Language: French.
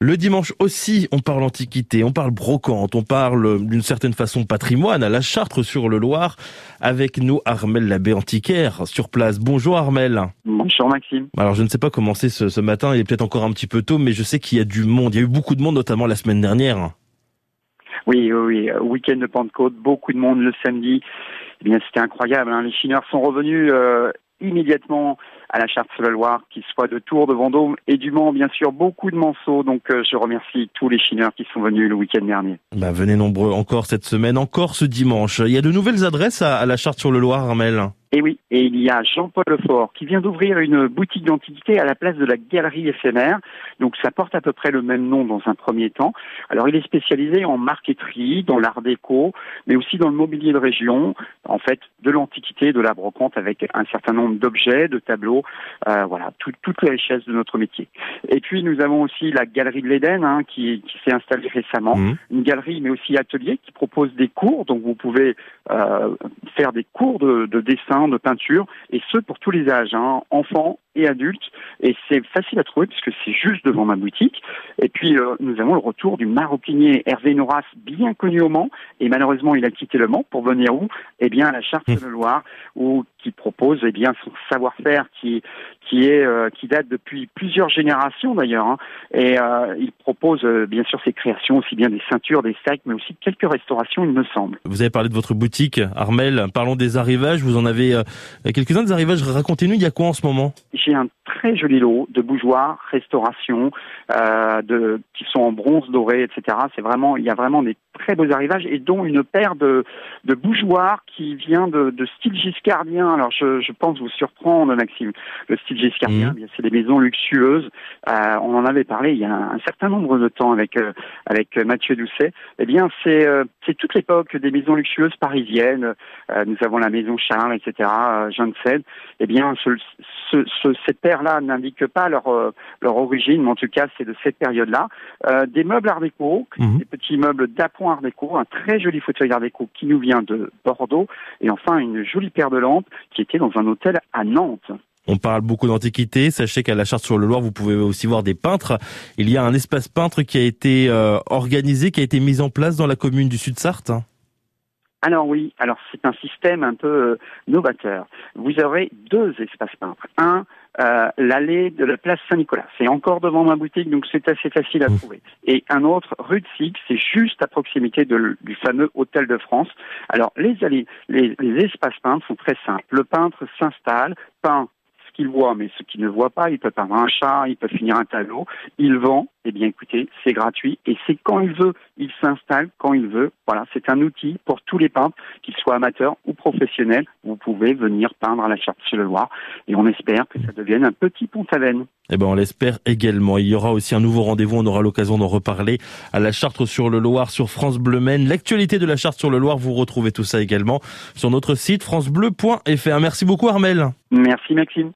Le dimanche aussi, on parle antiquité, on parle brocante, on parle d'une certaine façon patrimoine à la Chartre sur le Loir. Avec nous, Armel l'abbé antiquaire sur place. Bonjour Armel. Bonjour Maxime. Alors je ne sais pas comment c'est ce, ce matin, il est peut-être encore un petit peu tôt, mais je sais qu'il y a du monde. Il y a eu beaucoup de monde, notamment la semaine dernière. Oui, oui, oui. Week-end de Pentecôte, beaucoup de monde le samedi. Eh bien, c'était incroyable. Hein. Les Chineurs sont revenus euh, immédiatement à la charte sur la Loire, qu'il soit de Tours, de Vendôme et du Mans, bien sûr, beaucoup de Manceaux. Donc, euh, je remercie tous les chineurs qui sont venus le week-end dernier. Bah, venez nombreux encore cette semaine, encore ce dimanche. Il y a de nouvelles adresses à, à la charte sur le Loire, Armel. Et oui, et il y a Jean-Paul Lefort qui vient d'ouvrir une boutique d'antiquité à la place de la galerie éphémère. Donc ça porte à peu près le même nom dans un premier temps. Alors il est spécialisé en marqueterie, dans l'art déco, mais aussi dans le mobilier de région, en fait de l'antiquité, de la brocante avec un certain nombre d'objets, de tableaux, euh, voilà, tout, toutes les richesses de notre métier. Et puis nous avons aussi la galerie de l'Éden hein, qui, qui s'est installée récemment, Mmh. une galerie mais aussi atelier qui propose des cours, donc vous pouvez euh, faire des cours de, de dessin, de peinture, et ce pour tous les âges, hein, enfants et adultes. Et c'est facile à trouver puisque c'est juste devant ma boutique. Et puis euh, nous avons le retour du maroquinier Hervé Noras, bien connu au Mans, et malheureusement il a quitté le Mans pour venir où? Eh bien à la Charte de Loire, où qui propose eh bien son savoir-faire qui qui est euh, qui date depuis plusieurs générations d'ailleurs. hein. Et euh, il propose bien sûr ses créations, aussi bien des ceintures, des sacs, mais aussi quelques restaurations, il me semble. Vous avez parlé de votre boutique, Armel. Parlons des arrivages. Vous en avez quelques-uns des arrivages. Racontez-nous, il y a quoi en ce moment? J'ai un très joli lot de bougeoirs, restaurations, euh, de, qui sont en bronze doré, etc. C'est vraiment, il y a vraiment des très beaux arrivages et dont une paire de, de bougeoirs qui vient de, de style giscardien. Alors je, je pense vous surprendre, Maxime. Le style giscardien, bien, c'est des maisons luxueuses. Euh, on en avait parlé il y a un, un certain nombre de temps avec euh, avec Mathieu Doucet. Eh bien, c'est c'est toute l'époque des maisons luxueuses parisiennes. Nous avons la maison Charles, etc. Euh, Janssen. Eh bien, ce, ce, ce- cette paire-là n'indique pas leur euh, leur origine, mais en tout cas, c'est de cette période-là. Euh, des meubles art déco, Mhm. des petits meubles d'appoint art déco, un très joli fauteuil art déco qui nous vient de Bordeaux, et enfin une jolie paire de lampes qui était dans un hôtel à Nantes. On parle beaucoup d'antiquité. Sachez qu'à la Charte sur le Loir, vous pouvez aussi voir des peintres. Il y a un espace peintre qui a été euh, organisé, qui a été mis en place dans la commune du Sud-Sarthe. Alors oui, alors c'est un système un peu euh, novateur. Vous aurez deux espaces peintres. Un, euh, l'allée de la place Saint-Nicolas. C'est encore devant ma boutique, donc c'est assez facile à Mmh. trouver. Et un autre, rue de Sig, c'est juste à proximité de du fameux Hôtel de France. Alors les allées, les, les espaces peintres sont très simples. Le peintre s'installe, peint qu'il voit, mais ce qu'il ne voit pas, il peut peindre un chat, il peut finir un tableau, il vend, eh bien écoutez, c'est gratuit et c'est quand il veut, il s'installe quand il veut. Voilà, c'est un outil pour tous les peintres, qu'ils soient amateurs ou professionnels. Vous pouvez venir peindre à la charte sur le Loire et on espère que ça devienne un petit pont à veine. Eh ben, on l'espère également. Il y aura aussi un nouveau rendez-vous. On aura l'occasion d'en reparler à la Chartre sur le Loir sur France Bleu Maine. L'actualité de la Charte sur le Loir, vous retrouvez tout ça également sur notre site francebleu.fr. Merci beaucoup, Armel. Merci Maxime.